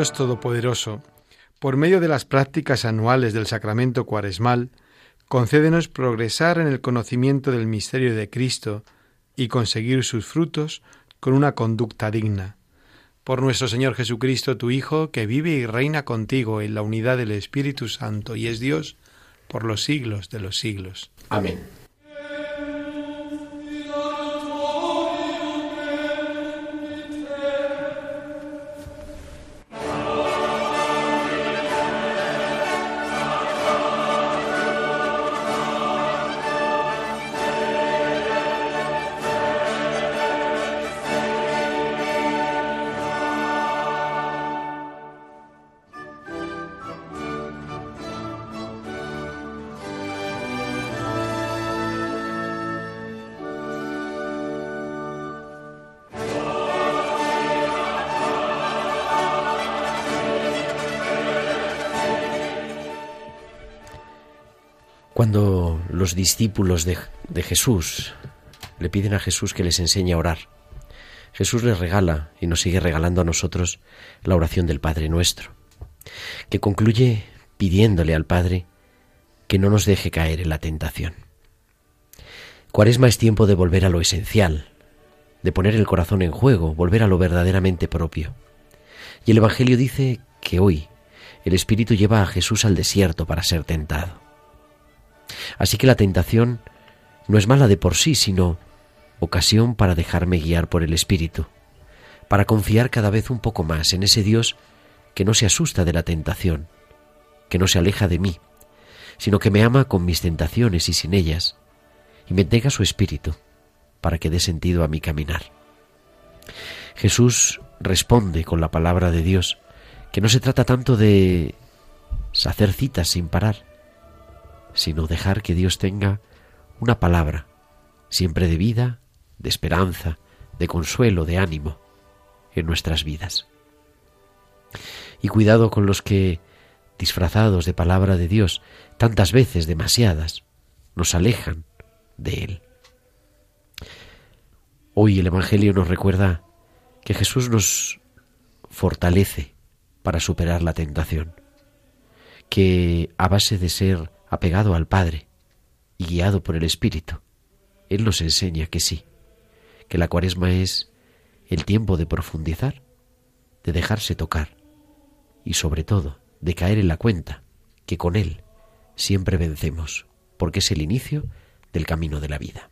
Dios Todopoderoso, por medio de las prácticas anuales del sacramento cuaresmal, concédenos progresar en el conocimiento del misterio de Cristo y conseguir sus frutos con una conducta digna. Por nuestro Señor Jesucristo, tu Hijo, que vive y reina contigo en la unidad del Espíritu Santo y es Dios por los siglos de los siglos. Amén. Cuando los discípulos de, Jesús le piden a Jesús que les enseñe a orar, Jesús les regala y nos sigue regalando a nosotros la oración del Padre nuestro, que concluye pidiéndole al Padre que no nos deje caer en la tentación. Cuaresma es tiempo de volver a lo esencial, de poner el corazón en juego, volver a lo verdaderamente propio. Y el Evangelio dice que hoy el Espíritu lleva a Jesús al desierto para ser tentado. Así que la tentación no es mala de por sí, sino ocasión para dejarme guiar por el Espíritu, para confiar cada vez un poco más en ese Dios que no se asusta de la tentación, que no se aleja de mí, sino que me ama con mis tentaciones y sin ellas, y me entrega su Espíritu para que dé sentido a mi caminar. Jesús responde con la palabra de Dios, que no se trata tanto de hacer citas sin parar, sino dejar que Dios tenga una palabra, siempre de vida, de esperanza, de consuelo, de ánimo en nuestras vidas. Y cuidado con los que, disfrazados de palabra de Dios, tantas veces demasiadas, nos alejan de Él. Hoy el Evangelio nos recuerda que Jesús nos fortalece para superar la tentación, que a base de ser apegado al Padre y guiado por el Espíritu, Él nos enseña que sí, que la cuaresma es el tiempo de profundizar, de dejarse tocar y sobre todo de caer en la cuenta que con Él siempre vencemos, porque es el inicio del camino de la vida.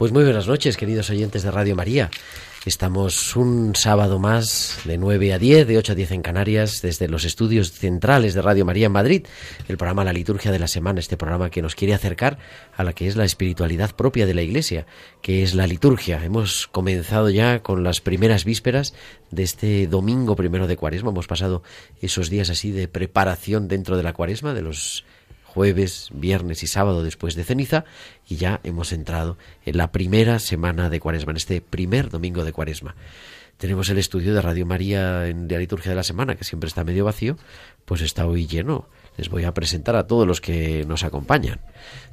Pues muy buenas noches, queridos oyentes de Radio María. Estamos un sábado más de 9 a 10, de 8 a 10 en Canarias, desde los estudios centrales de Radio María en Madrid, el programa La Liturgia de la Semana, este programa que nos quiere acercar a la que es la espiritualidad propia de la Iglesia, que es la liturgia. Hemos comenzado ya con las primeras vísperas de este domingo primero de Cuaresma. Hemos pasado esos días así de preparación dentro de la Cuaresma, de los jueves, viernes y sábado después de ceniza y ya hemos entrado en la primera semana de cuaresma, en este primer domingo de cuaresma. Tenemos el estudio de Radio María en la liturgia de la semana, que siempre está medio vacío, pues está hoy lleno. Les voy a presentar a todos los que nos acompañan.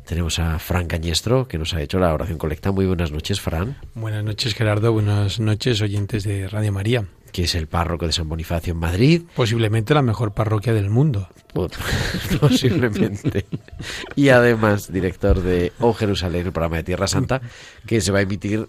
Tenemos a Fran Cañestro, que nos ha hecho la oración colecta. Muy buenas noches, Fran. Buenas noches, Gerardo. Buenas noches, oyentes de Radio María que es el párroco de San Bonifacio en Madrid. Posiblemente la mejor parroquia del mundo. Posiblemente. y además director de O Jerusalén, el programa de Tierra Santa, que se va a emitir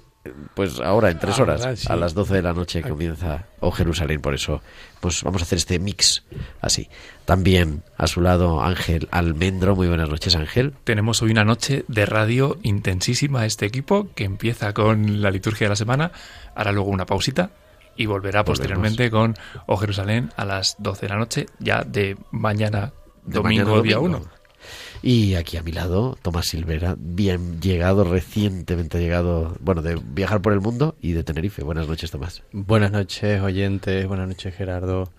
pues ahora en tres horas, a las doce de la noche comienza O Jerusalén, por eso pues vamos a hacer este mix así. También a su lado Ángel Almendro, muy buenas noches Ángel. Tenemos hoy una noche de radio intensísima este equipo que empieza con la liturgia de la semana, hará luego una pausita y volverá posteriormente con O Jerusalén a las 12 de la noche, ya de mañana, domingo, día 1. Y aquí a mi lado, Tomás Silvera, bien llegado, recientemente llegado, bueno, de viajar por el mundo y de Tenerife. Buenas noches, Tomás. Buenas noches, oyentes. Buenas noches, Gerardo.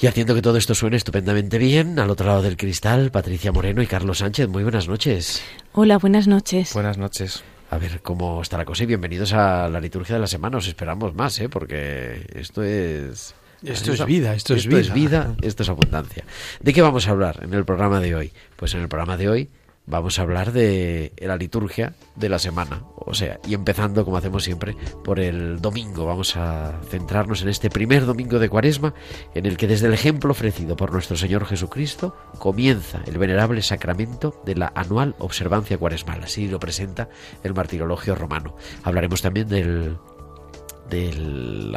Y haciendo que todo esto suene estupendamente bien, al otro lado del cristal, Patricia Moreno y Carlos Sánchez. Muy buenas noches. Hola, buenas noches. Buenas noches a ver cómo está la cosa y bienvenidos a la liturgia de la semana. Os esperamos más, ¿eh? porque esto es... Esto es vida, esto, es vida. es vida, esto es abundancia. ¿De qué vamos a hablar en el programa de hoy? Pues en el programa de hoy vamos a hablar de la liturgia de la semana. O sea, y empezando, como hacemos siempre, por el domingo. Vamos a centrarnos en este primer domingo de Cuaresma, en el que desde el ejemplo ofrecido por nuestro Señor Jesucristo comienza el venerable sacramento de la anual observancia cuaresmal. Así lo presenta el martirologio romano. Hablaremos también del del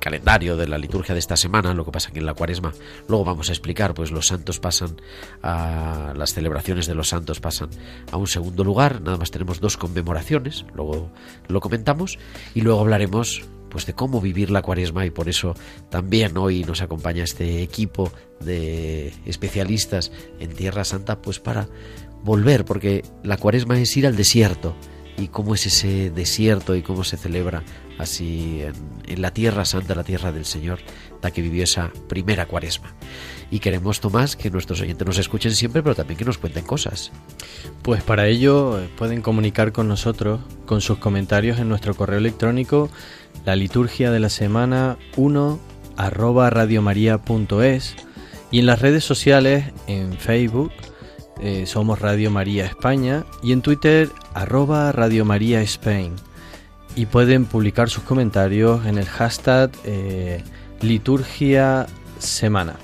calendario de la liturgia de esta semana, lo que pasa que en la cuaresma, luego vamos a explicar, pues los santos pasan a las celebraciones de los santos pasan a un segundo lugar, nada más tenemos dos conmemoraciones, luego lo comentamos y luego hablaremos pues de cómo vivir la cuaresma y por eso también hoy nos acompaña este equipo de especialistas en Tierra Santa pues para volver porque la cuaresma es ir al desierto y cómo es ese desierto y cómo se celebra así en, la tierra santa, la tierra del Señor, la que vivió esa primera cuaresma. Y queremos, Tomás, que nuestros oyentes nos escuchen siempre, pero también que nos cuenten cosas. Pues para ello eh, pueden comunicar con nosotros con sus comentarios en nuestro correo electrónico, la liturgia de la semana 1 arroba radiomaria.es y en las redes sociales, en Facebook, eh, somos Radio María España y en Twitter arroba Radio María Spain. Y pueden publicar sus comentarios en el hashtag eh, liturgia semana.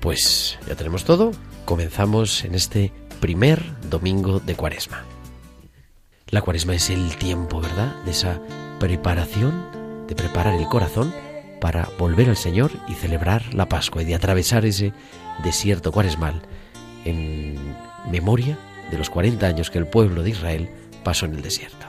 Pues ya tenemos todo. Comenzamos en este primer domingo de Cuaresma. La Cuaresma es el tiempo, ¿verdad? De esa preparación, de preparar el corazón para volver al Señor y celebrar la Pascua y de atravesar ese desierto cuaresmal en memoria de los 40 años que el pueblo de Israel pasó en el desierto.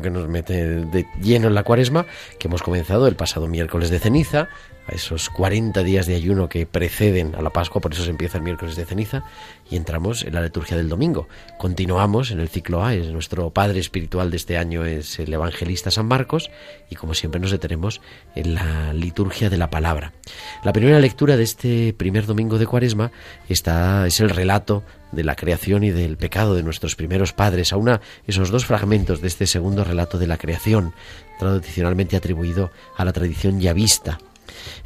Que nos mete de lleno en la cuaresma, que hemos comenzado el pasado miércoles de ceniza, a esos 40 días de ayuno que preceden a la Pascua, por eso se empieza el miércoles de ceniza, y entramos en la liturgia del domingo. Continuamos en el ciclo A, es nuestro padre espiritual de este año es el evangelista San Marcos, y como siempre nos detenemos en la liturgia de la palabra. La primera lectura de este primer domingo de Cuaresma está, es el relato de la creación y del pecado de nuestros primeros padres, a esos dos fragmentos de este segundo relato de la creación, tradicionalmente atribuido a la tradición yavista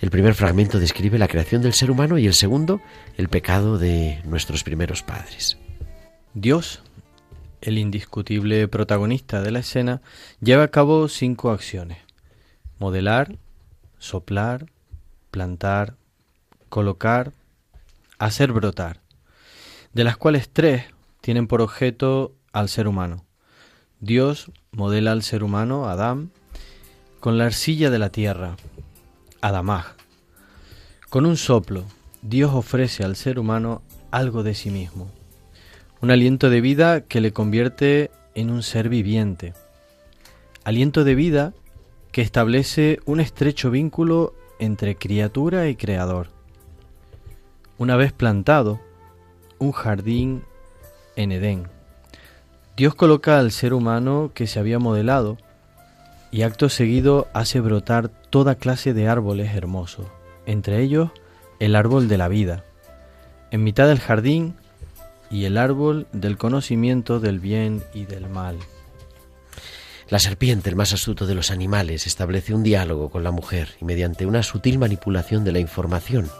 el primer fragmento describe la creación del ser humano y el segundo el pecado de nuestros primeros padres. Dios, el indiscutible protagonista de la escena, lleva a cabo cinco acciones. Modelar, soplar, plantar, colocar, hacer brotar, de las cuales tres tienen por objeto al ser humano. Dios modela al ser humano, Adán, con la arcilla de la tierra, Adamaj. Con un soplo, Dios ofrece al ser humano algo de sí mismo, un aliento de vida que le convierte en un ser viviente, aliento de vida que establece un estrecho vínculo entre criatura y creador. Una vez plantado, un jardín en Edén, Dios coloca al ser humano que se había modelado y acto seguido hace brotar toda clase de árboles hermosos, entre ellos el árbol de la vida, en mitad del jardín y el árbol del conocimiento del bien y del mal. La serpiente, el más astuto de los animales, establece un diálogo con la mujer y mediante una sutil manipulación de la información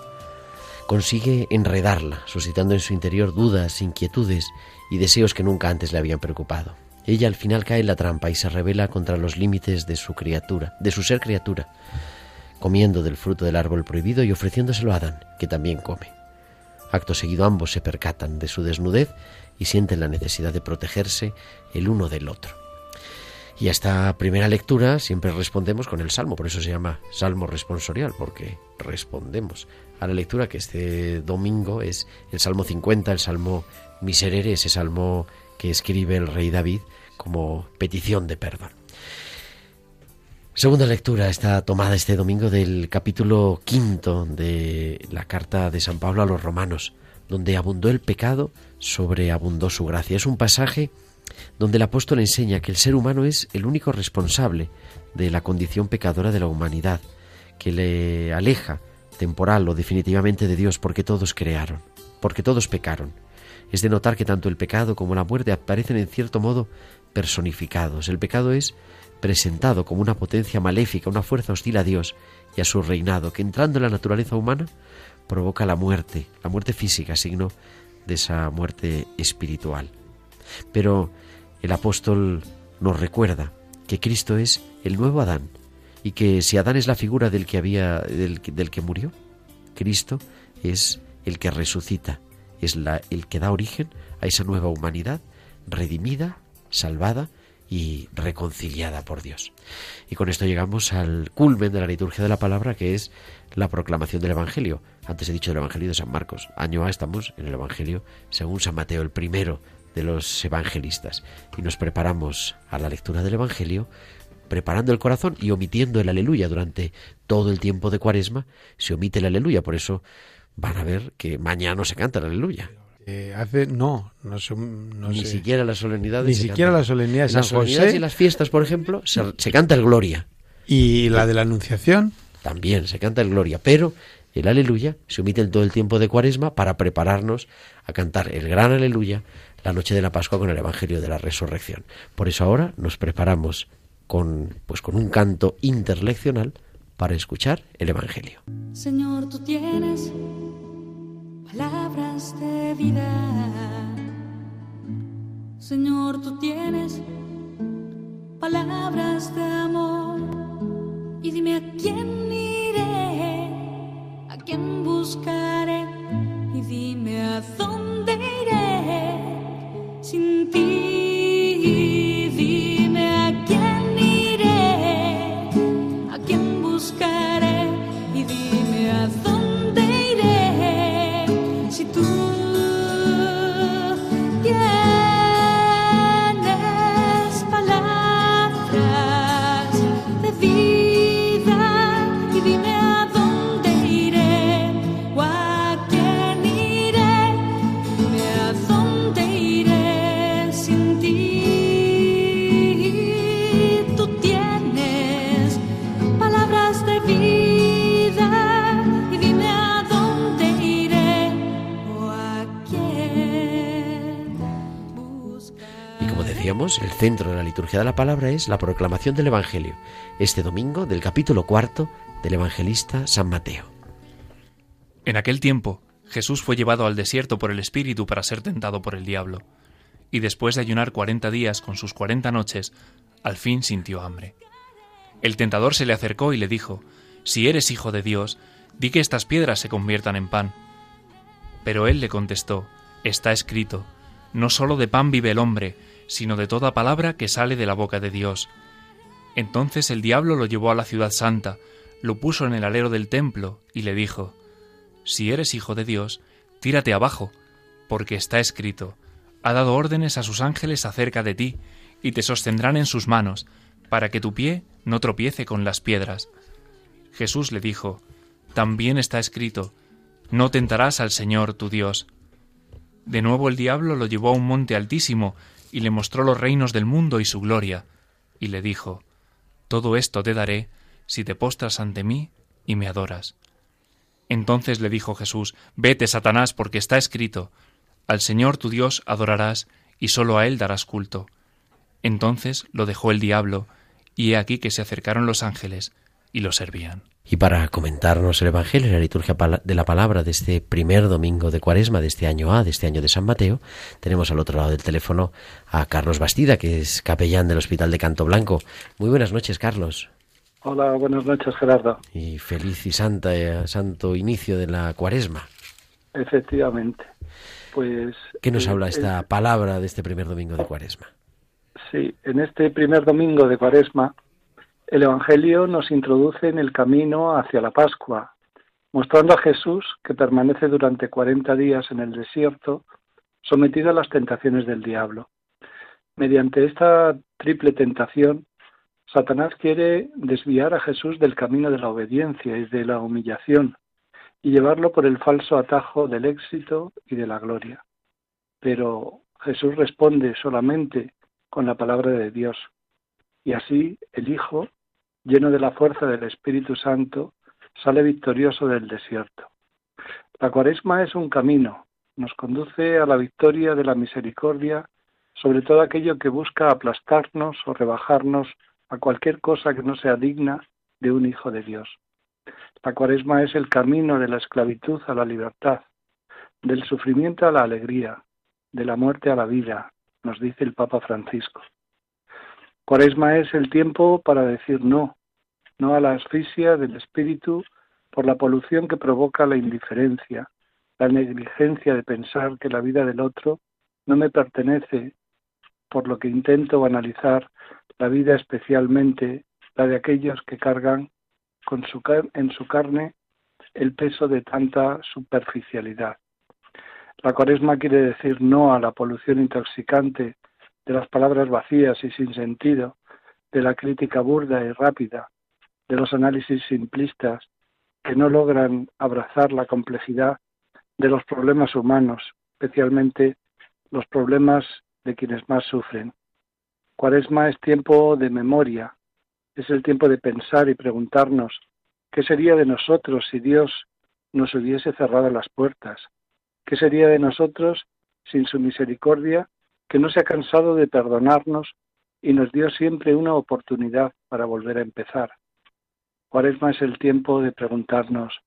consigue enredarla, suscitando en su interior dudas, inquietudes y deseos que nunca antes le habían preocupado. Ella al final cae en la trampa y se revela contra los límites de su criatura, de su ser criatura, comiendo del fruto del árbol prohibido y ofreciéndoselo a Adán, que también come. Acto seguido ambos se percatan de su desnudez y sienten la necesidad de protegerse el uno del otro. Y a esta primera lectura siempre respondemos con el salmo, por eso se llama salmo responsorial, porque respondemos a la lectura que este domingo es el salmo 50, el salmo miserere, ese salmo que escribe el rey David como petición de perdón. Segunda lectura está tomada este domingo del capítulo quinto de la carta de San Pablo a los romanos, donde abundó el pecado, sobreabundó su gracia. Es un pasaje donde el apóstol enseña que el ser humano es el único responsable de la condición pecadora de la humanidad, que le aleja temporal o definitivamente de Dios porque todos crearon, porque todos pecaron es de notar que tanto el pecado como la muerte aparecen en cierto modo personificados. El pecado es presentado como una potencia maléfica, una fuerza hostil a Dios y a su reinado, que entrando en la naturaleza humana provoca la muerte, la muerte física, signo de esa muerte espiritual. Pero el apóstol nos recuerda que Cristo es el nuevo Adán y que si Adán es la figura del que había del, del que murió, Cristo es el que resucita es la, el que da origen a esa nueva humanidad redimida, salvada y reconciliada por Dios. Y con esto llegamos al culmen de la liturgia de la palabra, que es la proclamación del Evangelio. Antes he dicho del Evangelio de San Marcos. Año A estamos en el Evangelio según San Mateo, el primero de los evangelistas. Y nos preparamos a la lectura del Evangelio preparando el corazón y omitiendo el aleluya durante todo el tiempo de cuaresma. Se omite el aleluya, por eso van a ver que mañana no se canta la aleluya. Eh, hace no, no, ni siquiera las solemnidades. Ni siquiera las solemnidades. Las solemnidades y las fiestas, por ejemplo, se, canta el Gloria. Y la de la Anunciación también se canta el Gloria, pero el Aleluya se omite en todo el tiempo de Cuaresma para prepararnos a cantar el gran Aleluya la noche de la Pascua con el Evangelio de la Resurrección. Por eso ahora nos preparamos con pues con un canto interleccional para escuchar el Evangelio. Señor, tú tienes palabras de vida. Señor, tú tienes palabras de amor. Y dime a quién iré, a quién buscaré. Y dime a dónde iré sin ti. Centro de la liturgia de la palabra es la proclamación del Evangelio, este domingo del capítulo cuarto del evangelista San Mateo. En aquel tiempo, Jesús fue llevado al desierto por el Espíritu para ser tentado por el diablo, y después de ayunar cuarenta días con sus cuarenta noches, al fin sintió hambre. El tentador se le acercó y le dijo, Si eres hijo de Dios, di que estas piedras se conviertan en pan. Pero él le contestó, Está escrito, no sólo de pan vive el hombre, sino de toda palabra que sale de la boca de Dios. Entonces el diablo lo llevó a la ciudad santa, lo puso en el alero del templo y le dijo, Si eres hijo de Dios, tírate abajo, porque está escrito, ha dado órdenes a sus ángeles acerca de ti, y te sostendrán en sus manos, para que tu pie no tropiece con las piedras. Jesús le dijo, También está escrito, No tentarás al Señor tu Dios. De nuevo el diablo lo llevó a un monte altísimo, y le mostró los reinos del mundo y su gloria, y le dijo, Todo esto te daré si te postras ante mí y me adoras. Entonces le dijo Jesús, Vete, Satanás, porque está escrito, Al Señor tu Dios adorarás, y sólo a Él darás culto. Entonces lo dejó el diablo, y he aquí que se acercaron los ángeles y lo servían. Y para comentarnos el Evangelio y la liturgia de la palabra de este primer domingo de Cuaresma de este año A, de este año de San Mateo, tenemos al otro lado del teléfono a Carlos Bastida, que es capellán del Hospital de Canto Blanco. Muy buenas noches, Carlos. Hola, buenas noches, Gerardo. Y feliz y santa, eh, santo inicio de la Cuaresma. Efectivamente. Pues. ¿Qué nos habla esta palabra de este primer domingo de Cuaresma? Sí, en este primer domingo de Cuaresma el Evangelio nos introduce en el camino hacia la Pascua, mostrando a Jesús que permanece durante cuarenta días en el desierto, sometido a las tentaciones del diablo. Mediante esta triple tentación, Satanás quiere desviar a Jesús del camino de la obediencia y de la humillación y llevarlo por el falso atajo del éxito y de la gloria. Pero Jesús responde solamente con la palabra de Dios. Y así el Hijo lleno de la fuerza del Espíritu Santo, sale victorioso del desierto. La cuaresma es un camino, nos conduce a la victoria de la misericordia sobre todo aquello que busca aplastarnos o rebajarnos a cualquier cosa que no sea digna de un Hijo de Dios. La cuaresma es el camino de la esclavitud a la libertad, del sufrimiento a la alegría, de la muerte a la vida, nos dice el Papa Francisco. Cuaresma es el tiempo para decir no, no a la asfixia del espíritu por la polución que provoca la indiferencia, la negligencia de pensar que la vida del otro no me pertenece, por lo que intento analizar la vida especialmente la de aquellos que cargan con su, en su carne el peso de tanta superficialidad. La cuaresma quiere decir no a la polución intoxicante de las palabras vacías y sin sentido, de la crítica burda y rápida, de los análisis simplistas que no logran abrazar la complejidad de los problemas humanos, especialmente los problemas de quienes más sufren. Cuaresma es tiempo de memoria, es el tiempo de pensar y preguntarnos qué sería de nosotros si Dios nos hubiese cerrado las puertas, qué sería de nosotros sin su misericordia que no se ha cansado de perdonarnos y nos dio siempre una oportunidad para volver a empezar. Cuaresma es el tiempo de preguntarnos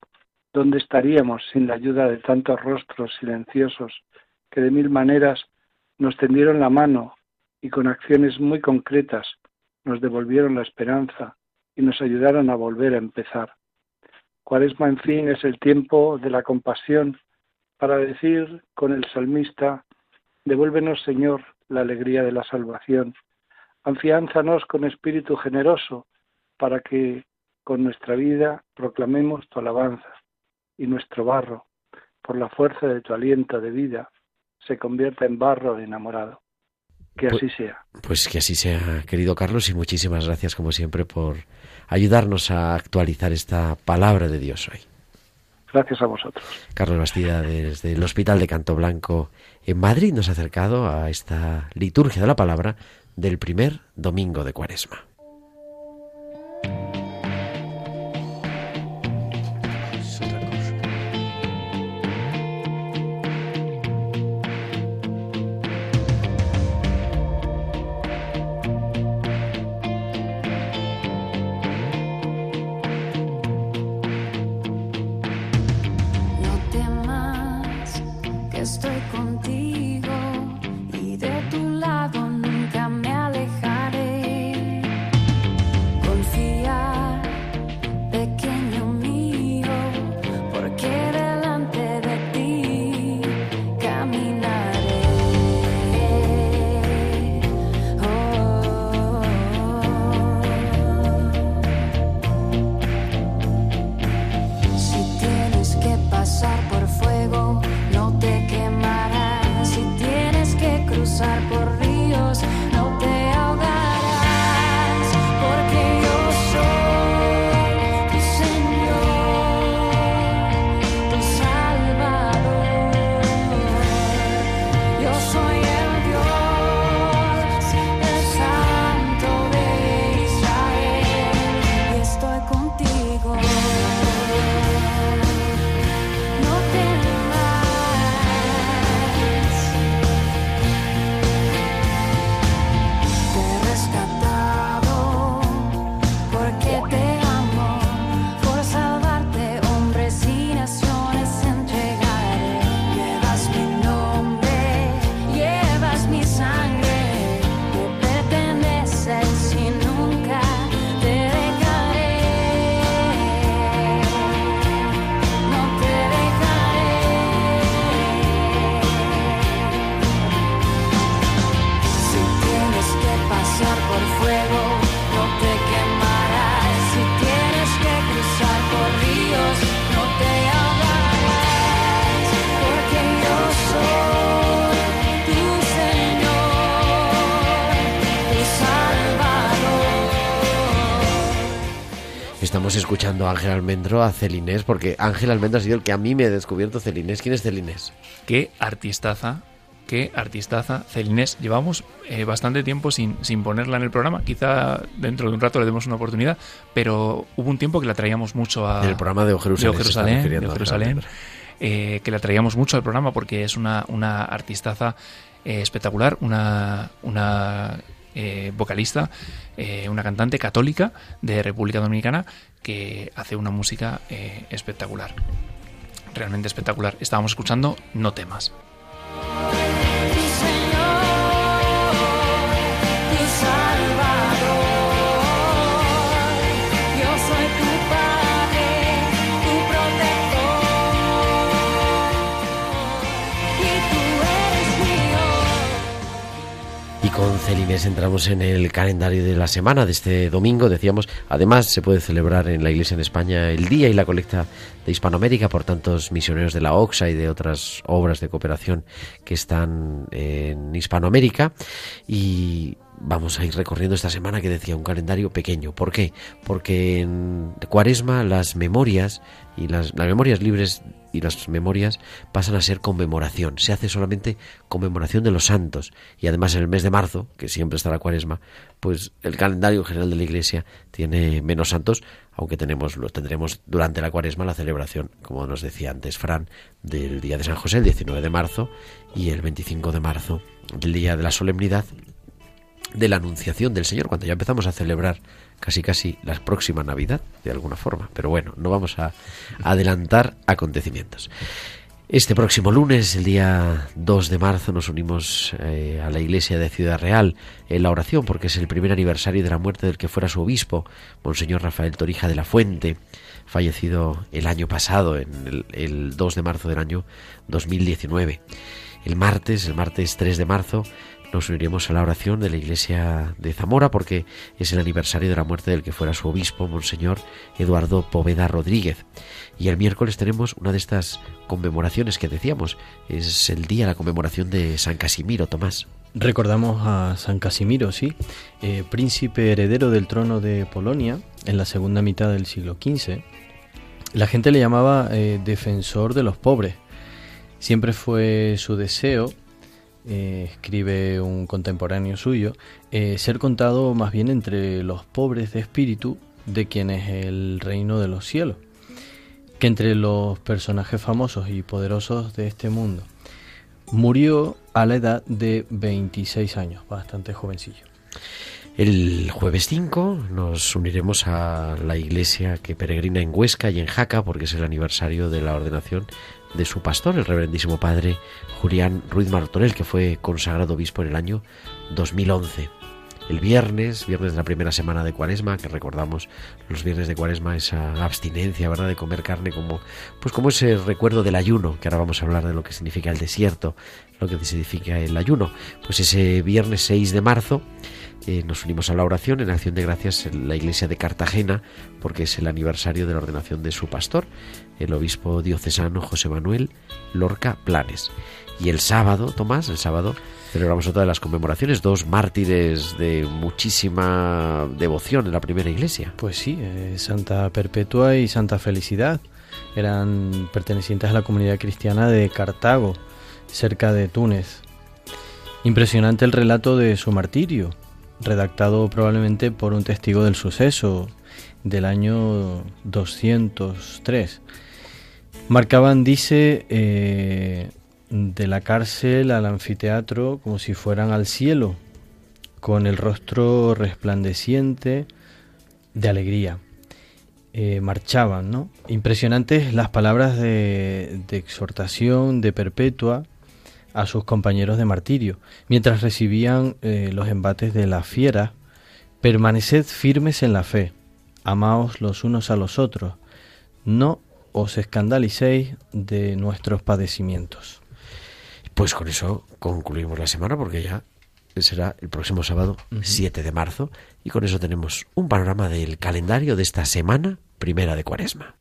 dónde estaríamos sin la ayuda de tantos rostros silenciosos que de mil maneras nos tendieron la mano y con acciones muy concretas nos devolvieron la esperanza y nos ayudaron a volver a empezar. Cuaresma, en fin, es el tiempo de la compasión para decir con el salmista, devuélvenos, Señor, la alegría de la salvación, afiánzanos con espíritu generoso para que con nuestra vida proclamemos tu alabanza y nuestro barro, por la fuerza de tu aliento de vida, se convierta en barro enamorado. Que pues, así sea. Pues que así sea, querido Carlos, y muchísimas gracias, como siempre, por ayudarnos a actualizar esta palabra de Dios hoy. Gracias a vosotros. Carlos Bastida, desde el Hospital de Canto Blanco en Madrid, nos ha acercado a esta liturgia de la palabra del primer domingo de Cuaresma. A Ángel Almendro, a Celinés, porque Ángel Almendro ha sido el que a mí me ha descubierto Celinés. ¿Quién es Celinés? Qué artistaza, qué artistaza. Celinés, llevamos eh, bastante tiempo sin, sin ponerla en el programa. Quizá dentro de un rato le demos una oportunidad, pero hubo un tiempo que la traíamos mucho a... El programa de Jerusalén. de Jerusalén, Jerusalén, eh, que la traíamos mucho al programa porque es una, una artistaza eh, espectacular, una, una eh, vocalista, eh, una cantante católica de República Dominicana que hace una música eh, espectacular. Realmente espectacular. Estábamos escuchando No temas. Con Celinés entramos en el calendario de la semana de este domingo. Decíamos, además se puede celebrar en la Iglesia en España el Día y la Colecta de Hispanoamérica por tantos misioneros de la OXA y de otras obras de cooperación que están en Hispanoamérica. Y vamos a ir recorriendo esta semana que decía un calendario pequeño. ¿Por qué? Porque en Cuaresma las memorias y las, las memorias libres y las memorias pasan a ser conmemoración. Se hace solamente conmemoración de los santos. Y además en el mes de marzo, que siempre está la cuaresma, pues el calendario general de la Iglesia tiene menos santos, aunque tenemos, lo tendremos durante la cuaresma la celebración, como nos decía antes Fran, del Día de San José, el 19 de marzo, y el 25 de marzo, del Día de la Solemnidad de la Anunciación del Señor, cuando ya empezamos a celebrar casi casi la próxima Navidad, de alguna forma. Pero bueno, no vamos a adelantar acontecimientos. Este próximo lunes, el día 2 de marzo, nos unimos eh, a la iglesia de Ciudad Real en la oración, porque es el primer aniversario de la muerte del que fuera su obispo, Monseñor Rafael Torija de la Fuente, fallecido el año pasado, en el, el 2 de marzo del año 2019. El martes, el martes 3 de marzo, nos uniremos a la oración de la iglesia de Zamora porque es el aniversario de la muerte del que fuera su obispo, Monseñor Eduardo Poveda Rodríguez. Y el miércoles tenemos una de estas conmemoraciones que decíamos, es el día la conmemoración de San Casimiro, Tomás. Recordamos a San Casimiro, sí, eh, príncipe heredero del trono de Polonia en la segunda mitad del siglo XV. La gente le llamaba eh, defensor de los pobres. Siempre fue su deseo eh, escribe un contemporáneo suyo, eh, ser contado más bien entre los pobres de espíritu de quien es el reino de los cielos, que entre los personajes famosos y poderosos de este mundo. Murió a la edad de 26 años, bastante jovencillo. El jueves 5 nos uniremos a la iglesia que peregrina en Huesca y en Jaca porque es el aniversario de la ordenación de su pastor, el reverendísimo padre Julián Ruiz Martorell, que fue consagrado obispo en el año 2011. El viernes, viernes de la primera semana de Cuaresma, que recordamos los viernes de Cuaresma, esa abstinencia, ¿verdad?, de comer carne como, pues como ese recuerdo del ayuno, que ahora vamos a hablar de lo que significa el desierto, lo que significa el ayuno. Pues ese viernes 6 de marzo eh, nos unimos a la oración en acción de gracias en la iglesia de Cartagena, porque es el aniversario de la ordenación de su pastor, el obispo diocesano José Manuel Lorca Planes. Y el sábado, Tomás, el sábado celebramos otra de las conmemoraciones, dos mártires de muchísima devoción en la primera iglesia. Pues sí, eh, Santa Perpetua y Santa Felicidad eran pertenecientes a la comunidad cristiana de Cartago, cerca de Túnez. Impresionante el relato de su martirio, redactado probablemente por un testigo del suceso del año 203. Marcaban, dice, eh, de la cárcel al anfiteatro como si fueran al cielo, con el rostro resplandeciente de alegría. Eh, marchaban, ¿no? Impresionantes las palabras de, exhortación de Perpetua a sus compañeros de martirio, mientras recibían eh, los embates de la fiera, permaneced firmes en la fe, amaos los unos a los otros, no os escandalicéis de nuestros padecimientos. Pues con eso concluimos la semana porque ya será el próximo sábado 7 de marzo y con eso tenemos un panorama del calendario de esta semana primera de Cuaresma.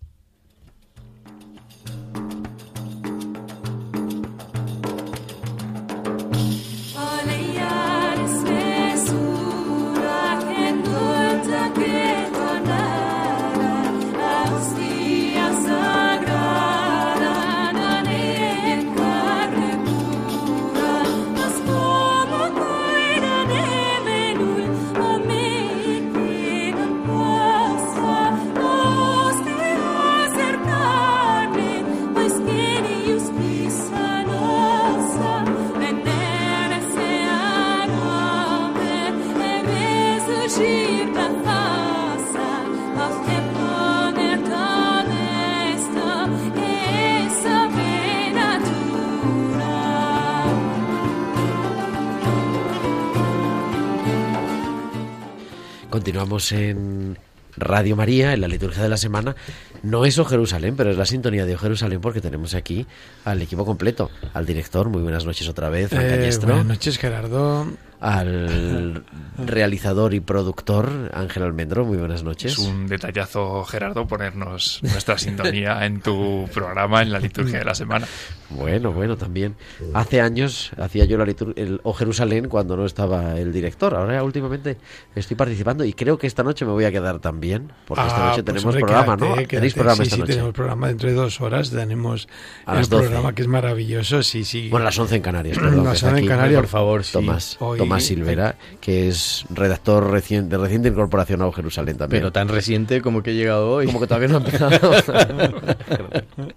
Continuamos en Radio María, en la liturgia de la semana. No es O Jerusalén, pero es la sintonía de O Jerusalén porque tenemos aquí al equipo completo. Al director, muy buenas noches otra vez, Fran Eh, buenas noches, Gerardo. Al realizador y productor, Ángel Almendro, muy buenas noches. Es un detallazo, Gerardo, ponernos nuestra sintonía en tu programa, en la liturgia de la semana. Bueno, bueno, también. Hace años hacía yo la litur- el O Jerusalén cuando no estaba el director. Ahora últimamente estoy participando y creo que esta noche me voy a quedar también, porque esta Ah, noche pues, tenemos hombre, programa, quédate, ¿no? quédate. Tenéis programa sí, esta sí, noche. tenemos programa dentro de dos horas. Tenemos A el las 12. programa que es maravilloso. Sí, sí. Bueno, las 11 en Canarias, perdón. Las que está 11 en Canarias, por favor, sí. Tomás, Hoy- Tomás Silvera, que es redactor recien- de reciente incorporación a O Jerusalén también. Pero tan reciente como que he llegado hoy. Como que todavía no ha empezado.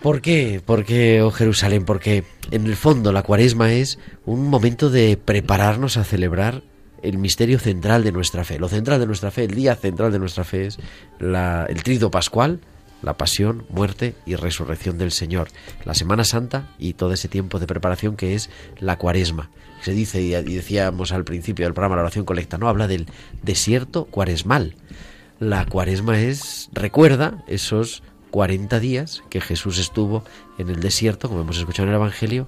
¿Por qué? ¿Por qué, oh Jerusalén? Porque en el fondo la cuaresma es un momento de prepararnos a celebrar el misterio central de nuestra fe. Lo central de nuestra fe, el día central de nuestra fe es la- el trido pascual, la pasión, muerte y resurrección del Señor. La Semana Santa y todo ese tiempo de preparación que es la cuaresma. Se dice, y y decíamos al principio del programa, la oración colecta, ¿no? Habla del desierto cuaresmal. La cuaresma es, recuerda esos 40 días que Jesús estuvo en el desierto, como hemos escuchado en el Evangelio,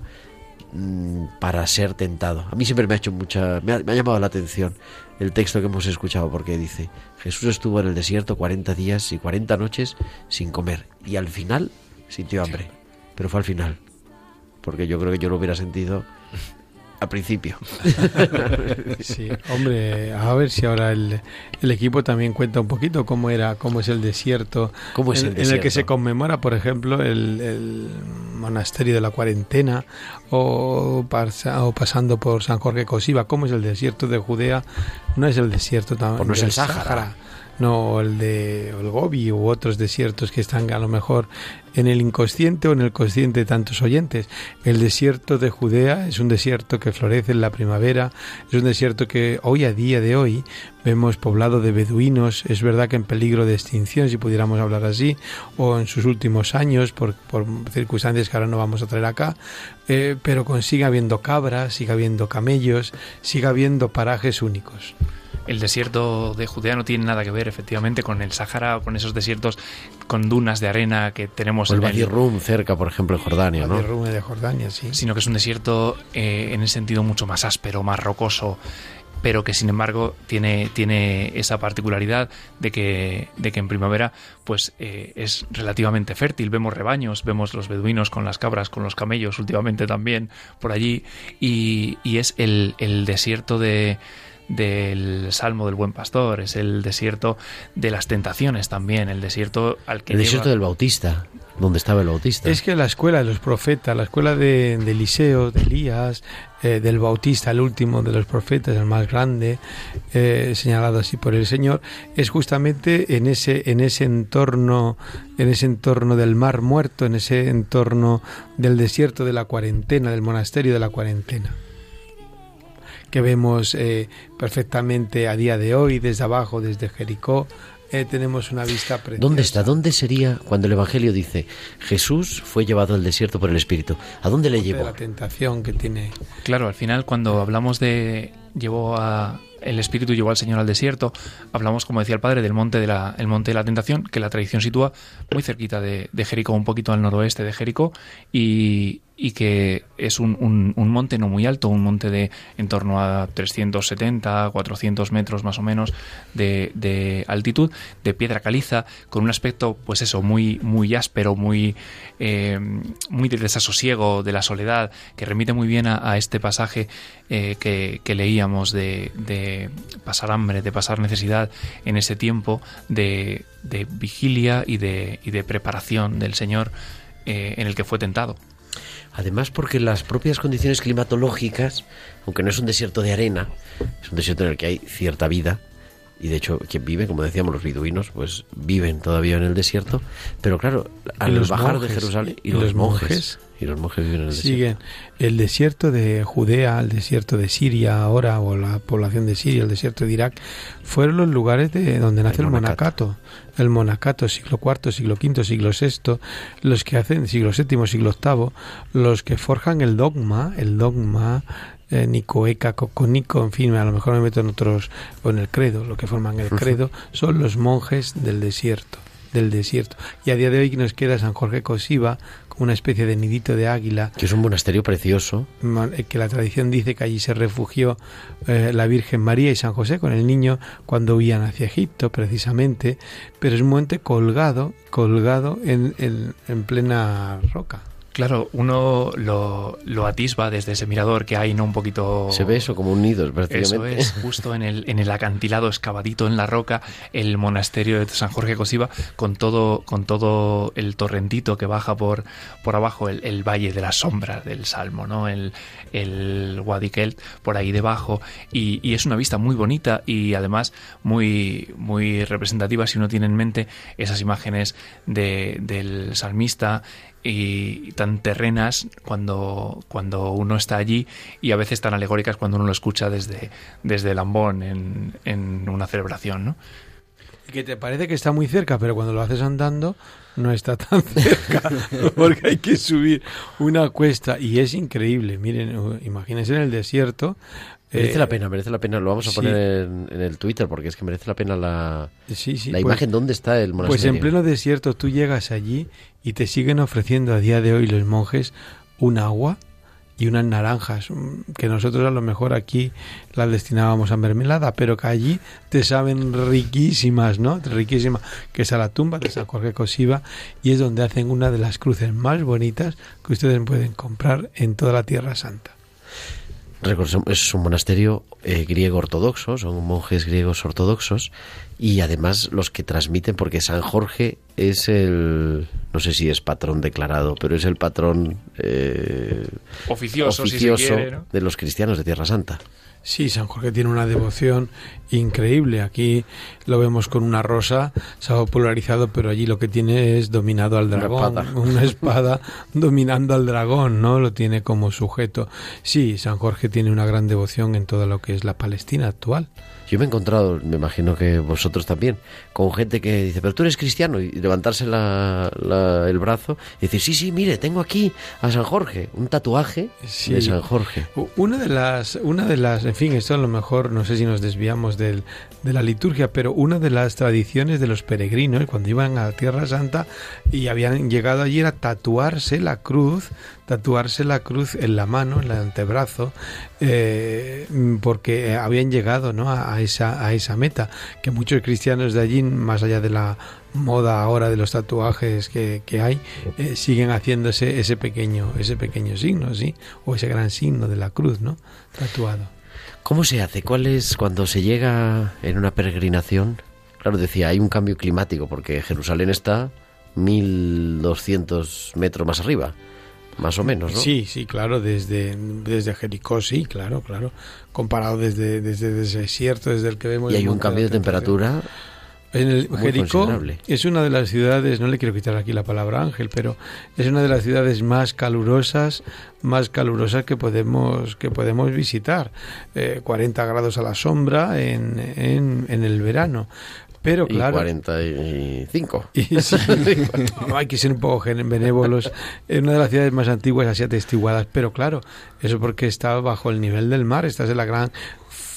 mm, para ser tentado. A mí siempre me ha hecho mucha, me ha, me ha llamado la atención el texto que hemos escuchado porque dice, Jesús estuvo en el desierto 40 días y 40 noches sin comer y al final sintió hambre, pero fue al final, porque yo creo que yo lo hubiera sentido al principio. Sí, hombre, a ver si ahora el, el equipo también cuenta un poquito cómo era, cómo es el desierto, ¿Cómo es en, el en el que desierto? se conmemora, por ejemplo, el, el monasterio de la cuarentena o, pasa- o pasando por San Jorge Cosiva, cómo es el desierto de Judea, no es el desierto también Pues no es el Sáhara. No el de el Gobi u otros desiertos que están a lo mejor en el inconsciente o en el consciente de tantos oyentes. El desierto de Judea es un desierto que florece en la primavera, es un desierto que hoy a día de hoy vemos poblado de beduinos, es verdad que en peligro de extinción, si pudiéramos hablar así, o en sus últimos años, por, por circunstancias que ahora no vamos a traer acá, eh, pero con, sigue habiendo cabras, sigue habiendo camellos, sigue habiendo parajes únicos. El desierto de Judea no tiene nada que ver, efectivamente, con el Sáhara o con esos desiertos con dunas de arena que tenemos O el en el, Rum cerca, por ejemplo, en Jordania, ¿no? De Rume de Jordania, sí. sino que es un desierto eh, en el sentido mucho más áspero, más rocoso, pero que sin embargo tiene, tiene esa particularidad de que, de que en primavera pues eh, es relativamente fértil. Vemos rebaños, vemos los beduinos con las cabras, con los camellos últimamente también por allí, y, y es el, el desierto de del Salmo del Buen Pastor, es el desierto de las tentaciones también, el desierto al que El desierto lleva- del Bautista, donde estaba el Bautista. Es que la escuela de los profetas, la escuela de, de Eliseo, de Elías, eh, del Bautista, el último de los profetas, el más grande, eh, señalado así por el Señor, es justamente en ese, en ese entorno, en ese entorno del mar muerto, en ese entorno del desierto de la cuarentena, del monasterio de la cuarentena que vemos eh, perfectamente a día de hoy desde abajo, desde Jericó, eh, tenemos una vista preciosa. ¿Dónde está? ¿Dónde sería cuando el Evangelio dice Jesús fue llevado al desierto por el Espíritu? ¿A dónde le llevó? la tentación que tiene Claro, al final cuando hablamos de llevó a el espíritu llevó al Señor al desierto, hablamos como decía el padre del monte de la el monte de la tentación, que la tradición sitúa muy cerquita de, de Jericó, un poquito al noroeste de Jericó y, y que es un, un- monte no muy alto, un monte de en torno a 370, 400 metros más o menos de, de altitud, de piedra caliza, con un aspecto, pues eso, muy, muy áspero, muy, eh, muy de desasosiego, de la soledad, que remite muy bien a, a este pasaje eh, que, que leíamos de, de pasar hambre, de pasar necesidad en ese tiempo de, de vigilia y de, y de preparación del Señor eh, en el que fue tentado. Además, porque las propias condiciones climatológicas, aunque no es un desierto de arena, es un desierto en el que hay cierta vida, y de hecho quien vive, como decíamos, los beduinos, pues viven todavía en el desierto, pero claro, al los bajar monjes, de Jerusalén, y, y los, los monjes, monjes y los monjes viven en el desierto. siguen el desierto de Judea, el desierto de Siria ahora, o la población de Siria, el desierto de Irak, fueron los lugares de donde nace El el, monacato. monacato. El monacato, siglo IV, siglo V, siglo VI, los que hacen, siglo VII, siglo VIII, los que forjan el dogma, el dogma eh, nicoeca, coconico, en fin, a lo mejor me meto en otros, o en el credo, lo que forman el credo, son los monjes del desierto del desierto. Y a día de hoy nos queda San Jorge Cosiva, como una especie de nidito de águila, Que es un monasterio precioso, eh, que la tradición dice que allí se refugió eh, la Virgen María y San José con el niño cuando huían hacia Egipto, precisamente, pero es un monte colgado, colgado en, en, en plena roca. Claro, uno lo, lo atisba desde ese mirador que hay, ¿no? Un poquito... se ve eso como un nido, Eso prácticamente. es, justo en el, en el acantilado excavadito en la roca, el monasterio de San Jorge Cosiva, con todo, con todo el torrentito que baja por, por abajo, el, el valle de las sombras del Salmo, ¿no? El, el por ahí debajo. Y, y es una vista muy bonita y además muy, muy representativa si uno tiene en mente esas imágenes de, del salmista y tan terrenas cuando, cuando uno está allí y a veces tan alegóricas cuando uno lo escucha desde, desde el ambón en, en una celebración, ¿no? Que te parece que está muy cerca, pero cuando lo haces andando no está tan cerca, porque hay que subir una cuesta y es increíble. Miren, imagínense en el desierto. Merece eh, la pena, merece la pena. Lo vamos a sí. poner en, en el Twitter porque es que merece la pena la, Sí, sí, la pues- imagen. ¿Dónde está el Pues monasterio? en pleno desierto tú llegas allí y te siguen ofreciendo a día de hoy los monjes un agua y unas naranjas, mm, que nosotros a lo mejor aquí las destinábamos a mermelada, pero que allí te saben riquísimas, ¿no? Riquísimas, que es a la tumba de San Jorge Cosiva y es donde hacen una de las cruces más bonitas que ustedes pueden comprar en toda la Tierra Santa. Es un monasterio eh, griego ortodoxo, son monjes griegos ortodoxos y además los que transmiten, porque San Jorge es el, no sé si es patrón declarado, pero es el patrón eh, Oficioso, si se oficioso quiere, ¿no? de los cristianos de Tierra Santa. Sí, San Jorge tiene una devoción increíble. Aquí lo vemos con una rosa, se ha popularizado, pero allí lo que tiene es dominado al Una dragón. espada. Una espada dominando al dragón, ¿no? Lo tiene como sujeto. Sí, San Jorge tiene una gran devoción en todo lo que es la Palestina actual. Yo me he encontrado, me imagino que vosotros también, con gente que dice, pero tú eres cristiano, y levantarse la- la- el brazo y decir, sí, sí, mire, tengo aquí a San Jorge, un tatuaje Sí. de San Jorge. Una de las, una de las, en fin, esto a lo mejor no sé si nos desviamos del- de la liturgia, pero una de las tradiciones de los peregrinos cuando iban a Tierra Santa y habían llegado allí era tatuarse la cruz, tatuarse la cruz en la mano, en el antebrazo, eh, porque habían llegado ¿no? a, esa, a esa meta, que muchos cristianos de allí, más allá de la moda ahora de los tatuajes que, que hay, eh, siguen haciéndose ese pequeño, ese pequeño signo, ¿sí? O ese gran signo de la cruz, ¿no? Tatuado. ¿Cómo se hace? ¿Cuál es cuando se llega en una peregrinación? Claro, decía, hay un cambio climático porque Jerusalén está 1200 metros más arriba, más o menos, ¿no? Sí, sí, claro, desde, desde Jericó, sí, claro, claro. Comparado desde, desde el desierto, desde el que vemos... Y hay un cambio de temperatura. En el Muy Jericó es una de las ciudades, no le quiero quitar aquí la palabra ángel, pero es una de las ciudades más calurosas, más calurosas que podemos que podemos visitar. Eh, 40 grados a la sombra en, en, en el verano. Pero Y claro, 45. y sí, hay que ser un poco gen- benévolos. Es una de las ciudades más antiguas así atestiguadas, pero claro, eso porque está bajo el nivel del mar, esta es la gran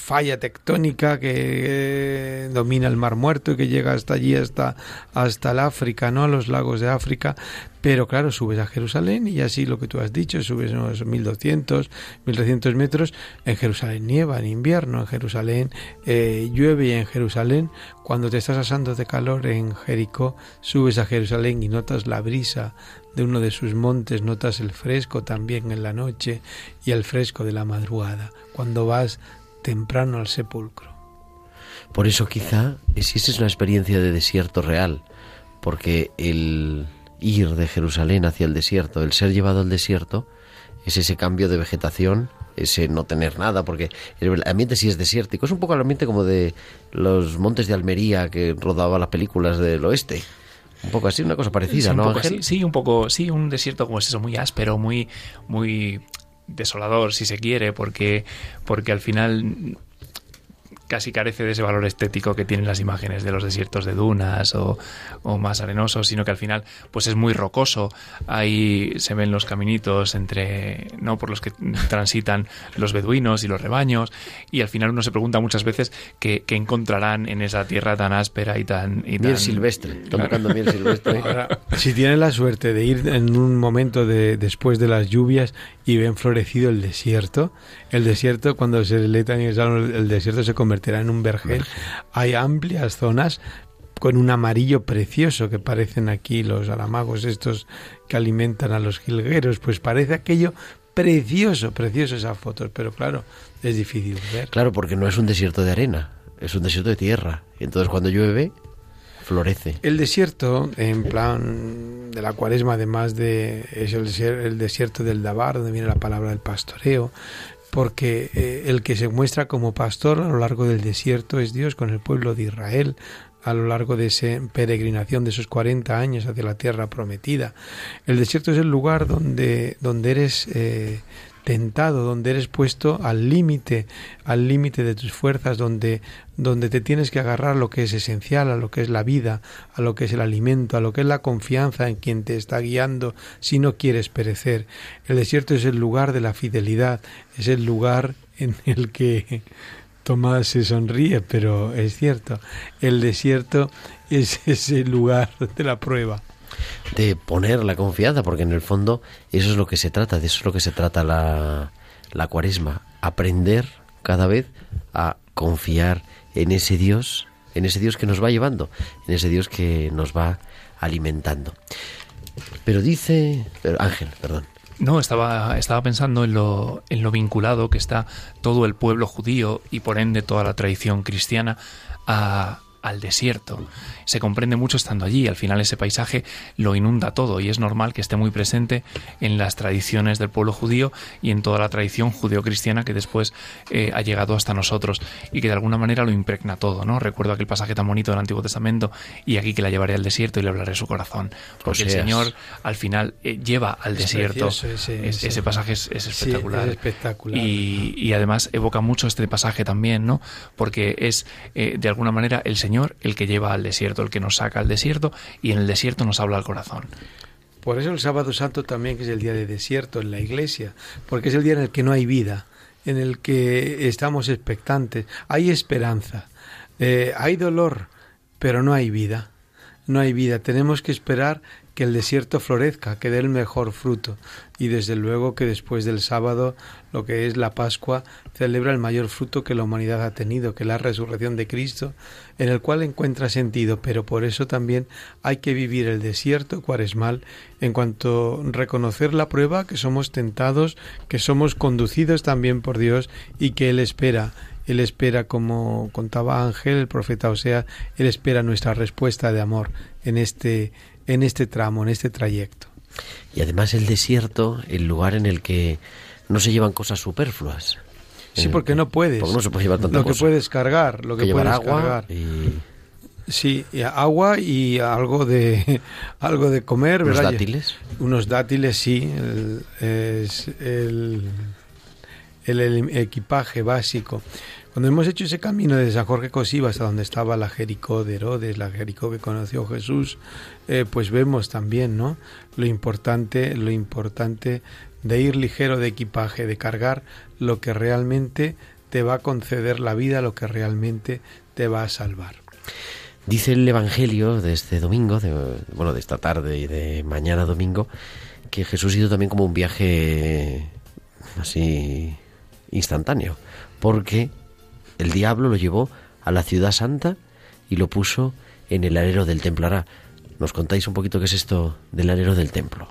falla tectónica que eh, domina el Mar Muerto y que llega hasta allí, hasta, hasta el África, ¿no? A los lagos de África. Pero claro, subes a Jerusalén y así lo que tú has dicho, subes unos 1200, 1300 metros. En Jerusalén nieva en invierno, en Jerusalén eh, llueve y en Jerusalén, cuando te estás asando de calor en Jericó, subes a Jerusalén y notas la brisa de uno de sus montes, notas el fresco también en la noche y el fresco de la madrugada, cuando vas temprano al sepulcro. Por eso quizá si esa es una experiencia de desierto real, porque el ir de Jerusalén hacia el desierto, el ser llevado al desierto, es ese cambio de vegetación, ese no tener nada, porque el ambiente sí es desértico, es un poco el ambiente como de los montes de Almería que rodaba las películas del oeste. Un poco así, una cosa parecida, Sí, un ¿no, poco Ángel? así, sí, un poco, sí, un desierto como es eso, muy áspero, muy, muy desolador, si se quiere, porque, porque al final casi carece de ese valor estético que tienen las imágenes de los desiertos de dunas o, o más arenosos, sino que al final pues es muy rocoso. Ahí se ven los caminitos entre no por los que transitan los beduinos y los rebaños y al final uno se pregunta muchas veces qué, qué encontrarán en esa tierra tan áspera y tan y Miel tan- silvestre, Claro. miel silvestre. Ahora, si tienen la suerte de ir en un momento de, después de las lluvias y ven florecido el desierto, el desierto cuando se le también el, el desierto se en un vergel. Hay amplias zonas con un amarillo precioso que parecen aquí los alamagos estos que alimentan a los jilgueros, pues parece aquello precioso, precioso esas fotos, pero claro, es difícil ver. Claro, porque no es un desierto de arena, es un desierto de tierra. Entonces cuando llueve, florece. El desierto, en plan de la cuaresma, además de es el, el desierto del Dabar, donde viene la palabra del pastoreo, porque eh, el que se muestra como pastor a lo largo del desierto es Dios con el pueblo de Israel, a lo largo de esa peregrinación de esos 40 años hacia la tierra prometida. El desierto es el lugar donde, donde eres eh, tentado, donde eres puesto al límite, al límite de tus fuerzas, donde, donde te tienes que agarrar lo que es esencial, a lo que es la vida, a lo que es el alimento, a lo que es la confianza en quien te está guiando si no quieres perecer. El desierto es el lugar de la fidelidad, es el lugar en el que Tomás se sonríe, pero es cierto, el desierto es ese lugar de la prueba. De poner la confianza, porque en el fondo eso es lo que se trata, de eso es lo que se trata la, la cuaresma, aprender cada vez a confiar en ese Dios, en ese Dios que nos va llevando, en ese Dios que nos va alimentando. Pero dice, pero Ángel, perdón. No, estaba, estaba pensando en lo, en lo vinculado que está todo el pueblo judío y por ende toda la tradición cristiana a, al desierto. Se comprende mucho estando allí. Al final ese paisaje lo inunda todo y es normal que esté muy presente en las tradiciones del pueblo judío y en toda la tradición judeocristiana que después eh, ha llegado hasta nosotros y que de alguna manera lo impregna todo. ¿no? Recuerdo aquel pasaje tan bonito del Antiguo Testamento y aquí que la llevaré al desierto y le hablaré su corazón. Porque el Oseas. Señor al final eh, lleva al Es desierto. ese- Es- ese- ese pasaje es, es Sí, espectacular. es espectacular. Y, y además evoca mucho este pasaje también, ¿no? Porque es eh, de alguna manera el Señor el que lleva al desierto, el que nos saca al desierto y en el desierto nos habla al corazón. Por eso el sábado santo también que es el día de desierto en la iglesia, porque es el día en el que no hay vida, en el que estamos expectantes, hay esperanza, eh, hay dolor, pero no hay vida, no hay vida. Tenemos que esperar que el desierto florezca, que dé el mejor fruto. Y desde luego que después del sábado, lo que es la Pascua, celebra el mayor fruto que la humanidad ha tenido, que la resurrección de Cristo, en el cual encuentra sentido, pero por eso también hay que vivir el desierto cuaresmal en cuanto reconocer la prueba que somos tentados, que somos conducidos también por Dios y que Él espera él espera, como contaba Ángel, el profeta Osea, Él espera nuestra respuesta de amor en este, en este tramo, en este trayecto. Y además el desierto, el lugar en el que no se llevan cosas superfluas. Sí, porque no puedes. Porque no se puede llevar tanta lo que puedes cargar, lo que, que puedes agua cargar. y Sí, y agua y algo de algo de comer, unos ¿verdad? dátiles. Unos dátiles, sí, el, es el, el, el equipaje básico. Cuando hemos hecho ese camino desde San Jorge Cosiva hasta donde estaba la Jericó de Herodes, la Jericó que conoció Jesús, eh, pues vemos también, ¿no? Lo importante, lo importante de ir ligero de equipaje, de cargar lo que realmente te va a conceder la vida, lo que realmente te va a salvar. Dice el Evangelio de este domingo, bueno, de esta tarde y de mañana domingo, que Jesús hizo también como un viaje así instantáneo, porque el diablo lo llevó a la ciudad santa y lo puso en el alero del templo. Ahora, ¿nos contáis un poquito qué es esto del alero del templo?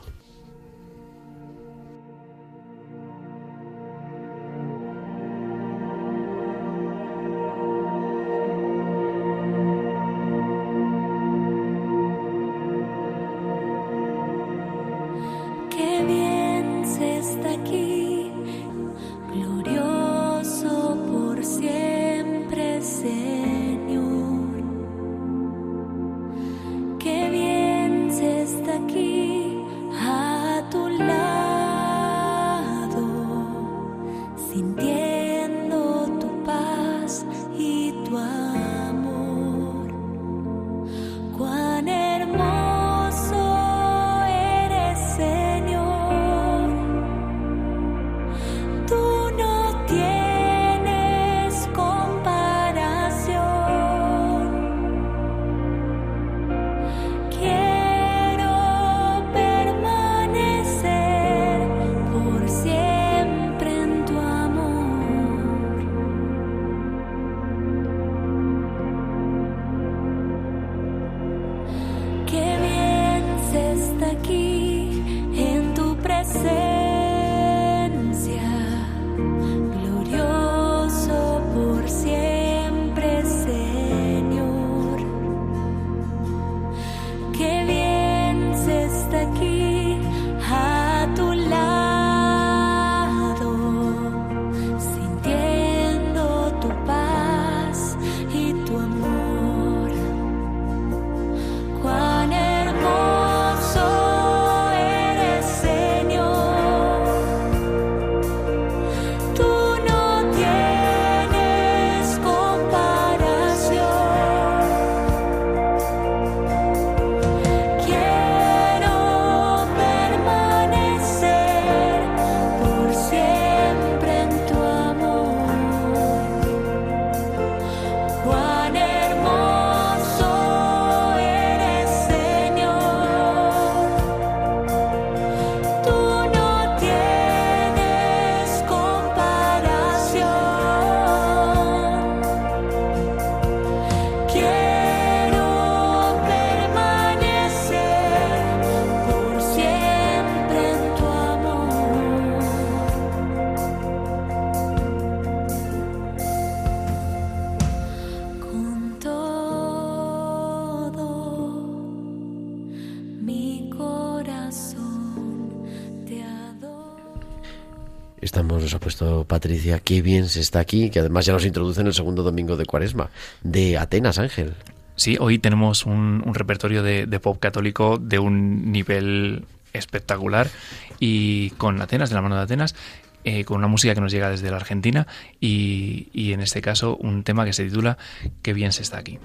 Patricia, qué bien se está aquí, que además ya nos introduce en el segundo domingo de Cuaresma, de Atenas, Ángel. Sí, hoy tenemos un, repertorio de, de pop católico de un nivel espectacular y con Atenas, de la mano de Atenas, eh, con una música que nos llega desde la Argentina y, y en este caso un tema que se titula Qué bien se está aquí.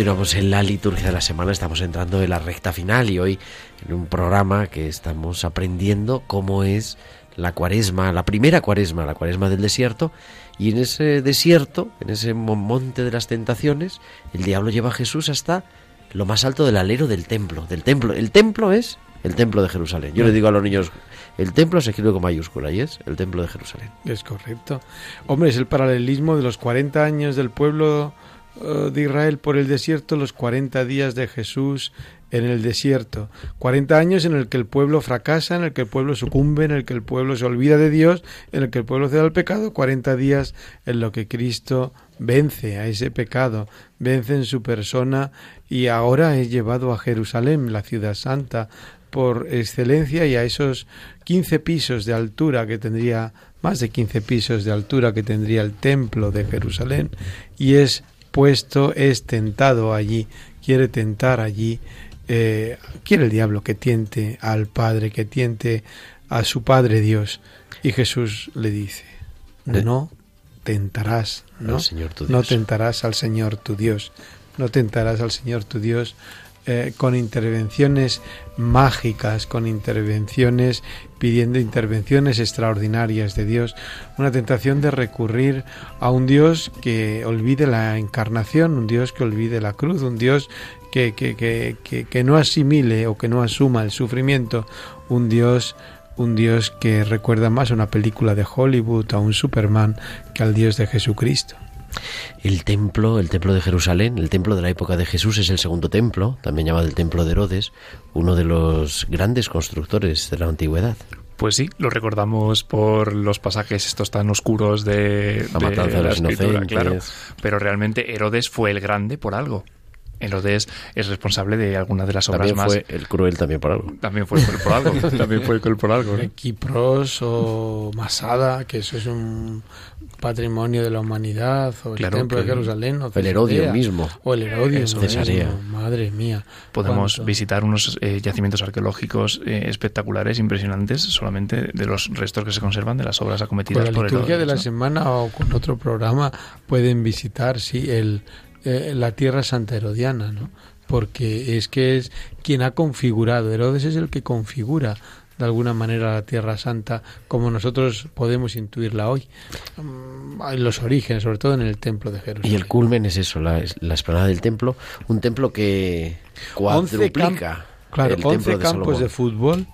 Continuamos en la liturgia de la semana, estamos entrando en la recta final y hoy en un programa que estamos aprendiendo cómo es la cuaresma, la primera cuaresma, la cuaresma del desierto, y en ese desierto, en ese mo- monte de las tentaciones, el diablo lleva a Jesús hasta lo más alto del alero del templo, del templo. El templo es el templo de Jerusalén. Yo le digo a los niños, el templo se escribe con mayúscula y es el templo de Jerusalén. Es correcto. Hombre, es el paralelismo de los 40 años del pueblo de Israel por el desierto, los 40 días de Jesús en el desierto. 40 años en el que el pueblo fracasa, en el que el pueblo sucumbe, en el que el pueblo se olvida de Dios, en el que el pueblo cede al pecado. 40 días en lo que Cristo vence a ese pecado, vence en su persona y ahora es llevado a Jerusalén, la ciudad santa, por excelencia y a esos 15 pisos de altura que tendría, más de 15 pisos de altura que tendría el templo de Jerusalén, y es puesto, es tentado allí, quiere tentar allí, eh, quiere el diablo que tiente al Padre, que tiente a su Padre Dios. Y Jesús le dice, De- no tentarás, ¿no? Al Señor tu no Dios. tentarás al Señor tu Dios, no tentarás al Señor tu Dios eh, con intervenciones mágicas, con intervenciones, pidiendo intervenciones extraordinarias de Dios, una tentación de recurrir a un Dios que olvide la encarnación, un Dios que olvide la cruz, un Dios que, que, que, que, no asimile o que no asuma el sufrimiento, un Dios un Dios que recuerda más a una película de Hollywood, a un Superman, que al Dios de Jesucristo. El templo, el templo de Jerusalén, el templo de la época de Jesús es el segundo templo, también llamado el templo de Herodes, uno de los grandes constructores de la antigüedad. Pues sí, lo recordamos por los pasajes estos tan oscuros de, La matanza de la los escritura, inocentes. claro. Pero realmente Herodes fue el grande por algo. Herodes es responsable de alguna de las obras También más. fue el cruel también por algo. También fue cruel por algo. también fue cruel por algo. ¿no? Kipros o Masada, que eso es un patrimonio de la humanidad, o el Claro, templo de que- Jerusalén, o El Herodio Cesarea, mismo. o el Herodio Eso, mismo. Cesarea. Madre mía. Podemos cuánto. visitar unos eh, yacimientos arqueológicos eh, espectaculares, impresionantes, solamente de los restos que se conservan de las obras acometidas la por liturgia de Herodes, la ¿no? semana o con otro programa pueden visitar, sí, el, eh, la tierra santa herodiana, ¿no? Porque es que es quien ha configurado, Herodes es el que configura de alguna manera la Tierra Santa como nosotros podemos intuirla hoy, Mm, en los orígenes, sobre todo en el templo de Jerusalén. Y el culmen es eso, la, la explanada del templo, un templo que 11 cuadruplica Claro, el 11 templo de campos Salomón. de fútbol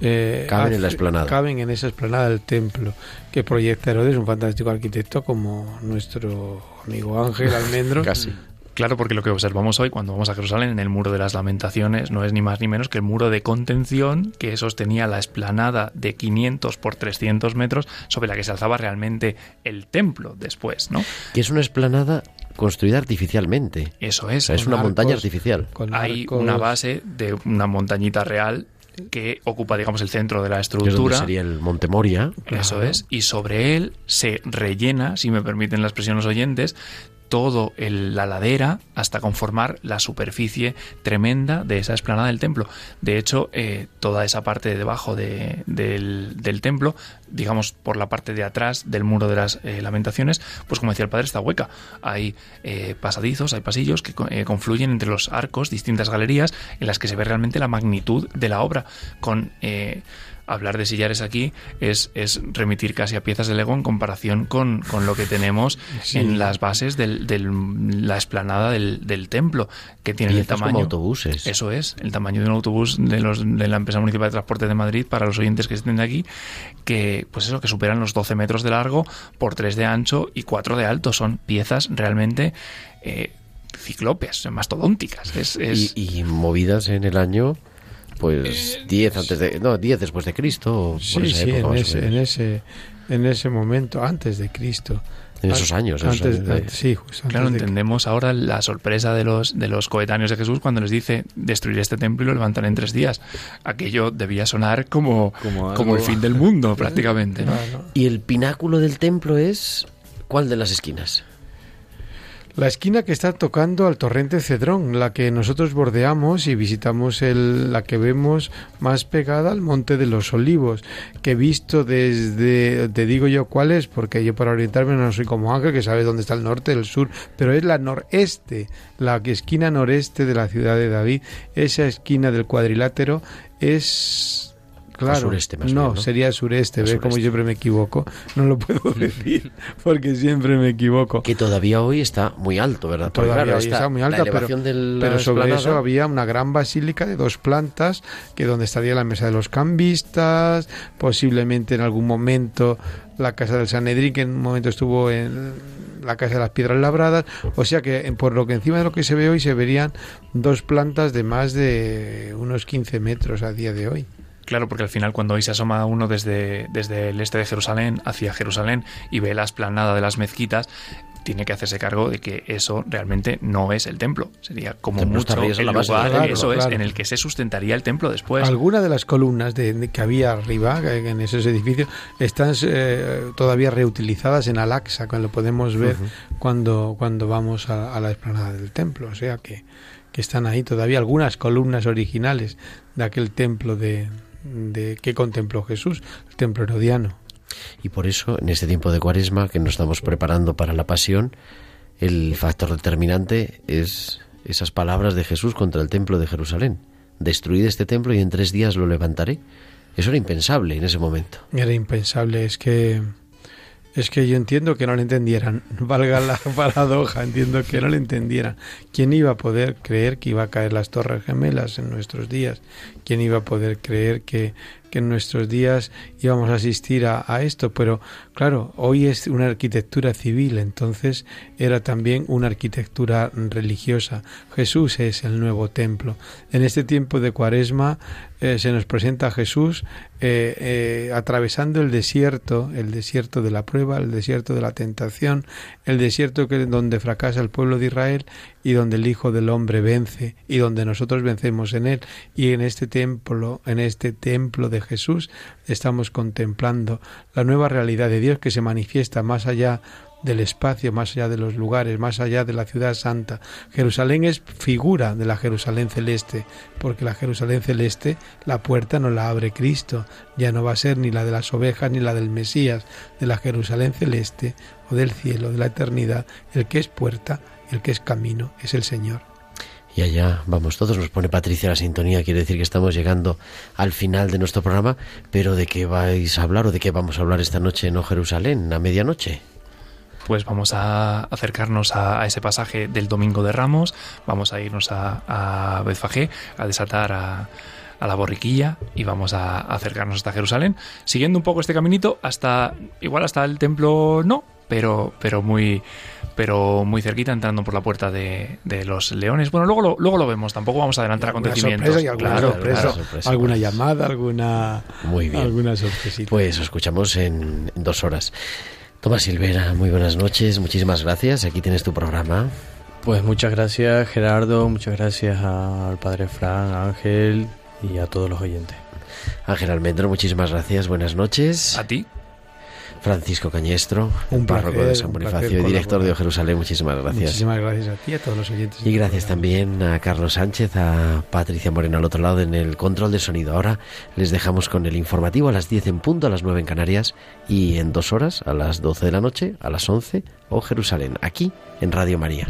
eh, Caben en la explanada. Caben en esa explanada del templo que proyecta Herodes, un fantástico arquitecto como nuestro amigo Ángel Almendro. Casi. Claro, porque lo que observamos hoy cuando vamos a Jerusalén en el muro de las lamentaciones no es ni más ni menos que el muro de contención que sostenía la explanada de 500 por 300 metros sobre la que se alzaba realmente el templo después, ¿no? Que es una explanada construida artificialmente. Eso O es. sea, es una arcos. montaña artificial. Con Hay una base de una montañita real que ocupa, digamos, el centro de la estructura. sería el Monte Moria. Eso es. Y sobre él se rellena, si me permiten la expresión los oyentes, todo el- la ladera hasta conformar la superficie tremenda de esa explanada del templo. De hecho, eh, toda esa parte de debajo de- del, templo digamos, por la parte de atrás del muro de las eh, lamentaciones, pues como decía el padre, está hueca. Hay eh, pasadizos, hay pasillos que co- confluyen entre los arcos, distintas galerías, en las que se ve realmente la magnitud de la obra, con... Hablar de sillares aquí es, es remitir casi a piezas de Lego en comparación con, con lo que tenemos Sí. en las bases de del, la explanada del, del templo, que tiene el Piezas como tamaño. autobuses. Eso es, el tamaño de un autobús de, los, de la empresa municipal de transporte de Madrid para los oyentes que estén de aquí, que pues eso, que superan los 12 metros de largo por 3 de ancho y 4 de alto. Son piezas realmente eh, ciclópeas, mastodónticas. Es, es- Y, y movidas en el año, pues 10 antes de, no, 10 después de Cristo. por Sí, esa sí, época, en ese, en, ese, en ese momento, antes de Cristo. En esos años, esos Antes, años de- antes- sí, justo antes Claro, que- entendemos ahora la sorpresa de los, de los coetáneos de Jesús cuando les dice destruir este templo y lo levantaré en tres días. Aquello debía sonar como, Como el fin del mundo, prácticamente. ¿no? Claro. Y el pináculo del templo es. ¿Cuál de las esquinas? La esquina que está tocando al torrente Cedrón, la que nosotros bordeamos y visitamos el, la que vemos más pegada al Monte de los Olivos, que visto desde, te digo yo cuál es, porque yo para orientarme no soy como Ángel, que sabe dónde está el norte, el sur, pero es la noreste, la esquina noreste de la ciudad de David, esa esquina del cuadrilátero es... Claro, sureste, más no, bien, ¿no? sería sureste, Al ve como siempre me equivoco, no lo puedo decir, porque siempre me equivoco. Que todavía hoy está muy alto, ¿verdad? Todavía claro, hoy está está muy alta, la pero, elevación de la pero sobre eso había una gran basílica de dos plantas, que donde estaría la mesa de los cambistas, posiblemente en algún momento la casa del Sanedrín, que en un momento estuvo en la casa de las piedras labradas, o sea que por lo que encima de lo que se ve hoy se verían dos plantas de más de unos 15 metros a día de hoy. Claro, porque al final cuando hoy se asoma uno desde, desde el este de Jerusalén hacia Jerusalén y ve la esplanada de las mezquitas, tiene que hacerse cargo de que eso realmente no es el templo. Sería como templo mucho el la base lugar, eso es, en el que se sustentaría el templo después. Algunas de las columnas de, que había arriba, en esos edificios, están eh, todavía reutilizadas en que lo podemos ver cuando, cuando vamos a, a la explanada del templo. O sea que, que están ahí todavía algunas columnas originales de aquel templo de, de que contempló Jesús, el templo herodiano. Y por eso, en este tiempo de cuaresma que nos estamos preparando para la pasión, el factor determinante es esas palabras de Jesús contra el templo de Jerusalén. Destruid este templo y en tres días lo levantaré. Eso era impensable en ese momento. Era impensable, es que es que yo entiendo que no lo entendieran, valga la paradoja, entiendo que no lo entendieran. ¿Quién iba a poder creer que iba a caer las torres gemelas en nuestros días? ¿Quién iba a poder creer que, en nuestros días íbamos a asistir a, a esto? Pero claro, hoy es una arquitectura civil, entonces era también una arquitectura religiosa. Jesús es el nuevo templo. En este tiempo de cuaresma eh, se nos presenta a Jesús eh, eh, atravesando el desierto, el desierto de la prueba, el desierto de la tentación, el desierto que, donde fracasa el pueblo de Israel y donde el Hijo del Hombre vence y donde nosotros vencemos en él. Y en este templo, en este templo de Jesús, estamos contemplando la nueva realidad de Dios que se manifiesta más allá del espacio, más allá de los lugares, más allá de la ciudad santa. Jerusalén es figura de la Jerusalén celeste, porque la Jerusalén celeste, la puerta no la abre Cristo, ya no va a ser ni la de las ovejas ni la del Mesías, de la Jerusalén celeste o del cielo, de la eternidad, el que es puerta, el que es camino, es el Señor. Y allá vamos todos, nos pone Patricia la sintonía, quiere decir que estamos llegando al final de nuestro programa, pero ¿de qué vais a hablar o de qué vamos a hablar esta noche en O Jerusalén, a medianoche? Pues vamos a acercarnos a, ese pasaje del Domingo de Ramos, vamos a irnos a, a a desatar a, a la borriquilla y vamos a acercarnos hasta Jerusalén, siguiendo un poco este caminito hasta, igual hasta el templo no, pero, pero muy pero muy cerquita entrando por la puerta de, de los leones. Bueno, luego lo, luego lo vemos, tampoco vamos a adelantar acontecimientos. sorpresa y alguna Claro, sorpresa, claro. sorpresa, alguna pues. llamada, alguna, Muy bien. alguna sorpresita. Pues os escuchamos en, en dos horas. Tomás Silvera, muy buenas noches, muchísimas gracias, aquí tienes tu programa. Pues muchas gracias Gerardo, muchas gracias al padre Fran, a Ángel y a todos los oyentes. Ángel Almendro, muchísimas gracias, buenas noches. A ti. Francisco Cañestro, Un párroco de San Bonifacio y director de. O Jerusalén. Muchísimas gracias. Muchísimas gracias a ti y a todos los oyentes. Y gracias también a Carlos Sánchez, a Patricia Moreno al otro lado en el control de sonido. Ahora les dejamos con el informativo a las 10 en punto, a las 9 en Canarias y en dos horas, a las 12 de la noche, a las 11 o Jerusalén, aquí en Radio María.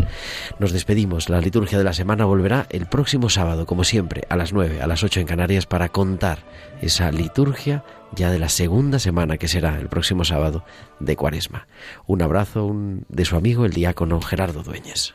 Nos despedimos. La liturgia de la semana volverá el próximo sábado, como siempre, a las 9, a las 8 en Canarias, para contar esa liturgia ya de la segunda semana que será el próximo sábado de Cuaresma. Un abrazo de su amigo el diácono Gerardo Dueñes.